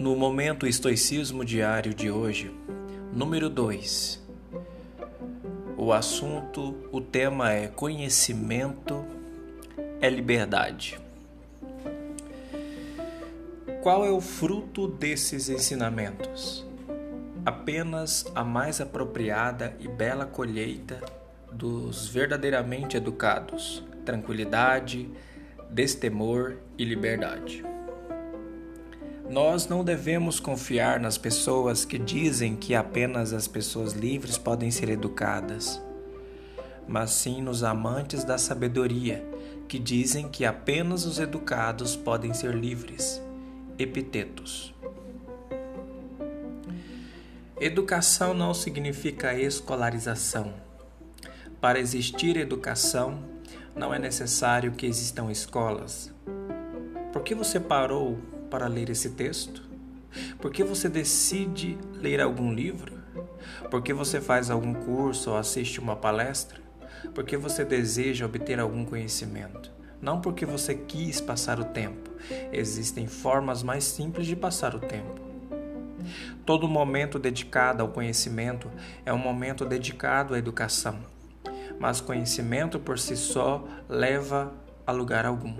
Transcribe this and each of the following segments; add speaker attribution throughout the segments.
Speaker 1: Momento Estoicismo Diário de hoje, número 2. O assunto, o tema é Conhecimento é Liberdade. Qual é o fruto desses ensinamentos? Apenas a mais apropriada e bela colheita dos verdadeiramente educados, tranquilidade, destemor e liberdade. Nós não devemos confiar nas pessoas que dizem que apenas as pessoas livres podem ser educadas, mas sim nos amantes da sabedoria, que dizem que apenas os educados podem ser livres. Epitetos. Educação não significa escolarização. Para existir educação, não é necessário que existam escolas. Por que você parou para ler esse texto? Por que você decide ler algum livro? Por que você faz algum curso ou assiste uma palestra? Por que você deseja obter algum conhecimento? Não porque você quis passar o tempo. Existem formas mais simples de passar o tempo. Todo momento dedicado ao conhecimento é um momento dedicado à educação. Mas conhecimento por si só leva a lugar algum.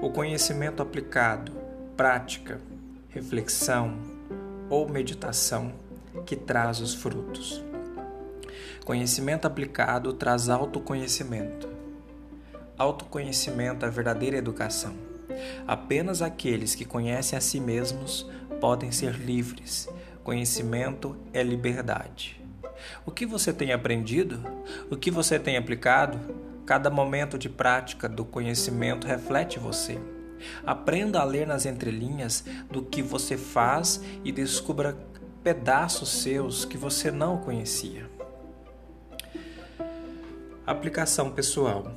Speaker 1: O conhecimento aplicado prática, reflexão ou meditação que traz os frutos. Conhecimento aplicado traz autoconhecimento. Autoconhecimento é a verdadeira educação. Apenas aqueles que conhecem a si mesmos podem ser livres. Conhecimento é liberdade. O que você tem aprendido? O que você tem aplicado? Cada momento de prática do conhecimento reflete você. Aprenda a ler nas entrelinhas do que você faz e descubra pedaços seus que você não conhecia. Aplicação pessoal.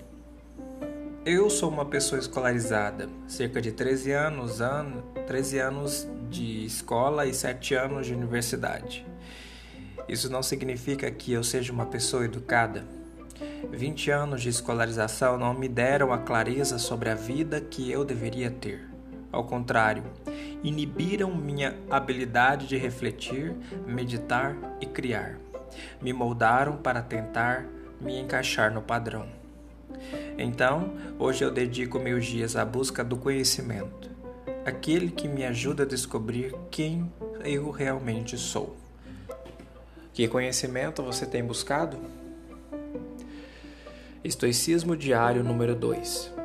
Speaker 1: Eu sou uma pessoa escolarizada, cerca de 13 anos, an 13 anos de escola e 7 anos de universidade. Isso não significa que eu seja uma pessoa educada 20 anos de escolarização não me deram a clareza sobre a vida que eu deveria ter. Ao contrário, inibiram minha habilidade de refletir, meditar e criar. Me moldaram para tentar me encaixar no padrão. Então, hoje eu dedico meus dias à busca do conhecimento, aquele que me ajuda a descobrir quem eu realmente sou. Que conhecimento você tem buscado? Estoicismo Diário número 2